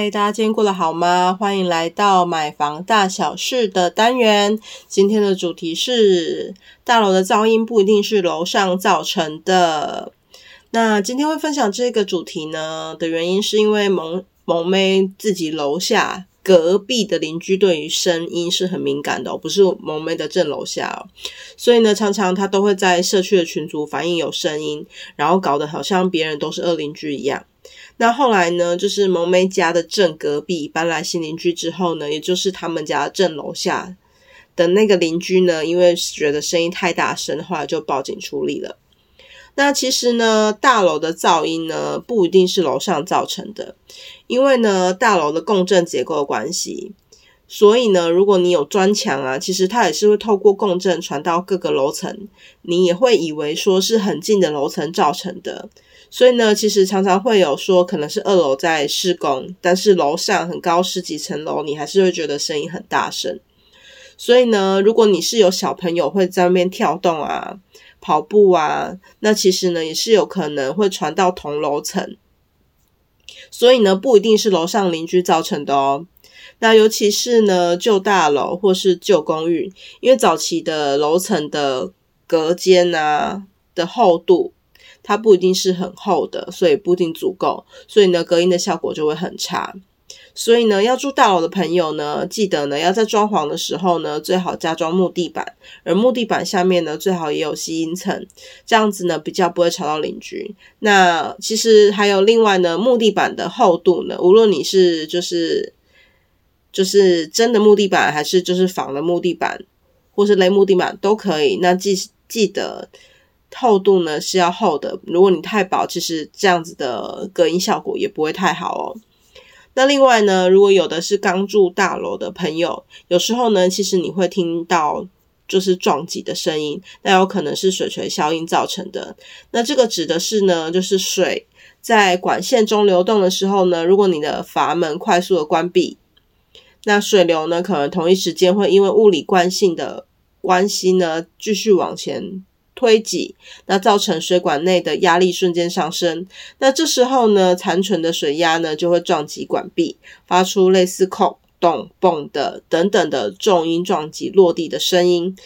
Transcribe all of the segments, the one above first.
嗨，大家今天过得好吗？欢迎来到买房大小事的单元。今天的主题是大楼的噪音不一定是楼上造成的。那今天会分享这个主题呢的原因，是因为萌萌妹自己楼下隔壁的邻居对于声音是很敏感的哦，不是萌妹的正楼下哦，所以呢，常常他都会在社区的群组反映有声音，然后搞得好像别人都是恶邻居一样。那后来呢，就是萌妹家的正隔壁搬来新邻居之后呢，也就是他们家正楼下的那个邻居呢，因为觉得声音太大声，后来就报警处理了。那其实呢，大楼的噪音呢，不一定是楼上造成的，因为呢，大楼的共振结构的关系，所以呢，如果你有砖墙啊，其实它也是会透过共振传到各个楼层，你也会以为说是很近的楼层造成的。所以呢，其实常常会有说，可能是二楼在施工，但是楼上很高十几层楼，你还是会觉得声音很大声。所以呢，如果你是有小朋友会在外面跳动啊、跑步啊，那其实呢也是有可能会传到同楼层。所以呢，不一定是楼上邻居造成的哦。那尤其是呢，旧大楼或是旧公寓，因为早期的楼层的隔间啊的厚度。它不一定是很厚的，所以不一定足够，所以呢，隔音的效果就会很差。所以呢，要住大楼的朋友呢，记得呢，要在装潢的时候呢，最好加装木地板，而木地板下面呢，最好也有吸音层，这样子呢，比较不会吵到邻居。那其实还有另外呢，木地板的厚度呢，无论你是就是就是真的木地板，还是就是仿的木地板，或是类木地板都可以。那记记得。厚度呢是要厚的，如果你太薄，其实这样子的隔音效果也不会太好哦。那另外呢，如果有的是刚住大楼的朋友，有时候呢，其实你会听到就是撞击的声音，那有可能是水锤效应造成的。那这个指的是呢，就是水在管线中流动的时候呢，如果你的阀门快速的关闭，那水流呢可能同一时间会因为物理惯性的关系呢，继续往前。推挤，那造成水管内的压力瞬间上升，那这时候呢，残存的水压呢就会撞击管壁，发出类似“空洞嘣”的等等的重音撞击落地的声音。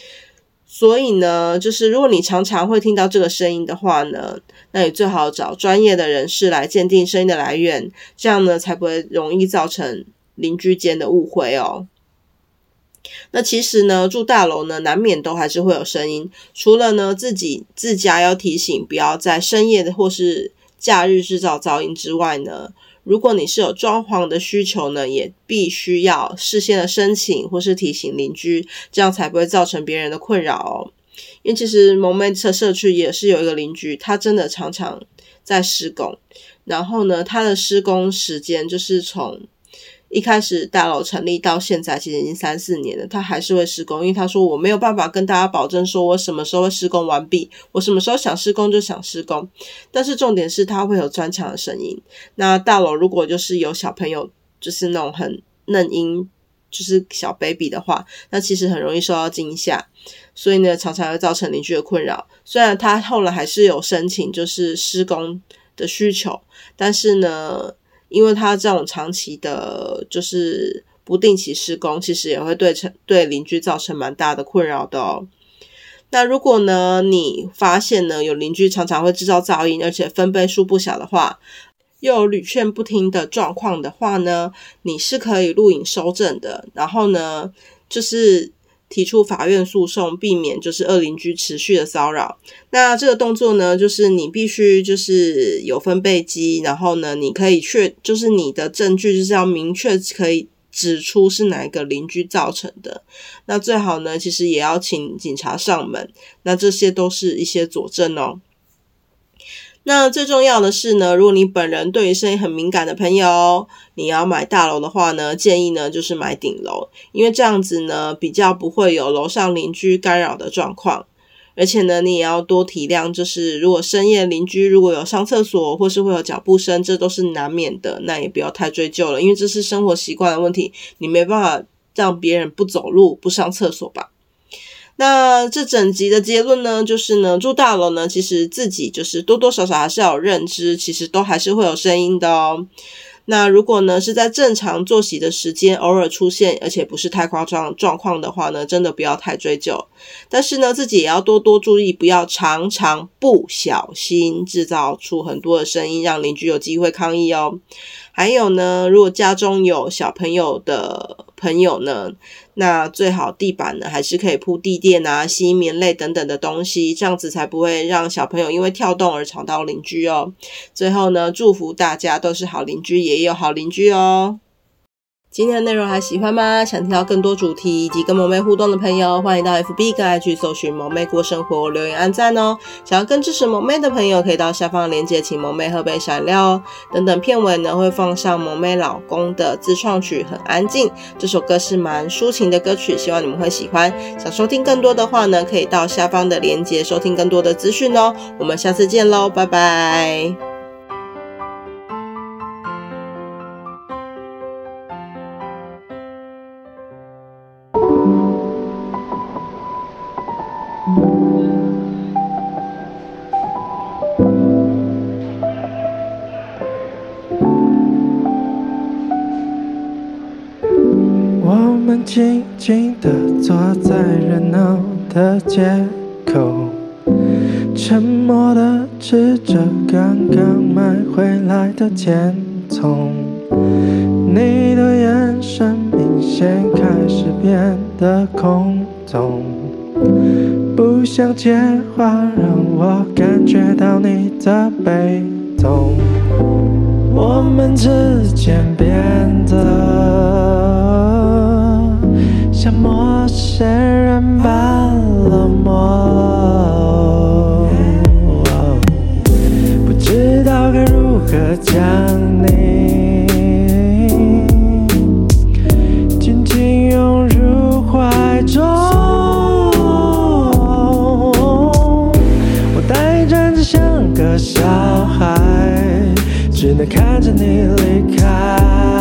所以呢，就是如果你常常会听到这个声音的话呢，那你最好找专业的人士来鉴定声音的来源，这样呢才不会容易造成邻居间的误会哦。那其实呢，住大楼呢，难免都还是会有声音。除了呢，自己自家要提醒不要在深夜的或是假日制造噪音之外呢，如果你是有装潢的需求呢，也必须要事先的申请或是提醒邻居，这样才不会造成别人的困扰哦。因为其实萌咩的社区也是有一个邻居，他真的常常在施工，然后呢，他的施工时间就是从。一开始大楼成立到现在，其实已经三四年了，他还是会施工。因为他说我没有办法跟大家保证说我什么时候会施工完毕，我什么时候想施工就想施工。但是重点是他会有砖墙的声音。那大楼如果就是有小朋友，就是那种很嫩婴，就是小 baby 的话，那其实很容易受到惊吓，所以呢，常常会造成邻居的困扰。虽然他后来还是有申请就是施工的需求，但是呢。因为它这种长期的，就是不定期施工，其实也会对成对邻居造成蛮大的困扰的哦。那如果呢，你发现呢有邻居常常会制造噪音，而且分贝数不小的话，又有屡劝不听的状况的话呢，你是可以录影收证的。然后呢，就是。提出法院诉讼，避免就是恶邻居持续的骚扰。那这个动作呢，就是你必须就是有分贝机，然后呢，你可以确就是你的证据就是要明确可以指出是哪一个邻居造成的。那最好呢，其实也要请警察上门。那这些都是一些佐证哦。那最重要的是呢，如果你本人对于声音很敏感的朋友，你要买大楼的话呢，建议呢就是买顶楼，因为这样子呢比较不会有楼上邻居干扰的状况，而且呢你也要多体谅，就是如果深夜邻居如果有上厕所或是会有脚步声，这都是难免的，那也不要太追究了，因为这是生活习惯的问题，你没办法让别人不走路不上厕所吧。那这整集的结论呢，就是呢，住大楼呢，其实自己就是多多少少还是要有认知，其实都还是会有声音的哦。那如果呢是在正常作息的时间偶尔出现，而且不是太夸张状况的话呢，真的不要太追究。但是呢，自己也要多多注意，不要常常不小心制造出很多的声音，让邻居有机会抗议哦。还有呢，如果家中有小朋友的朋友呢，那最好地板呢还是可以铺地垫啊、吸音棉类等等的东西，这样子才不会让小朋友因为跳动而吵到邻居哦。最后呢，祝福大家都是好邻居，也有好邻居哦。今天的内容还喜欢吗？想听到更多主题以及跟萌妹互动的朋友，欢迎到 FB 跟 IG 搜寻萌妹过生活，留言按赞哦。想要更支持萌妹的朋友，可以到下方链接请萌妹喝杯小饮料哦。等等片尾呢会放上萌妹老公的自创曲《很安静》，这首歌是蛮抒情的歌曲，希望你们会喜欢。想收听更多的话呢，可以到下方的链接收听更多的资讯哦。我们下次见喽，拜拜。静静地坐在热闹的街口，沉默地吃着刚刚买回来的甜筒。你的眼神明显开始变得空洞，不想接话，让我感觉到你的悲痛。我们之间变得。像陌生人般冷漠，不知道该如何将你紧紧拥入怀中。我呆站着像个小孩，只能看着你离开。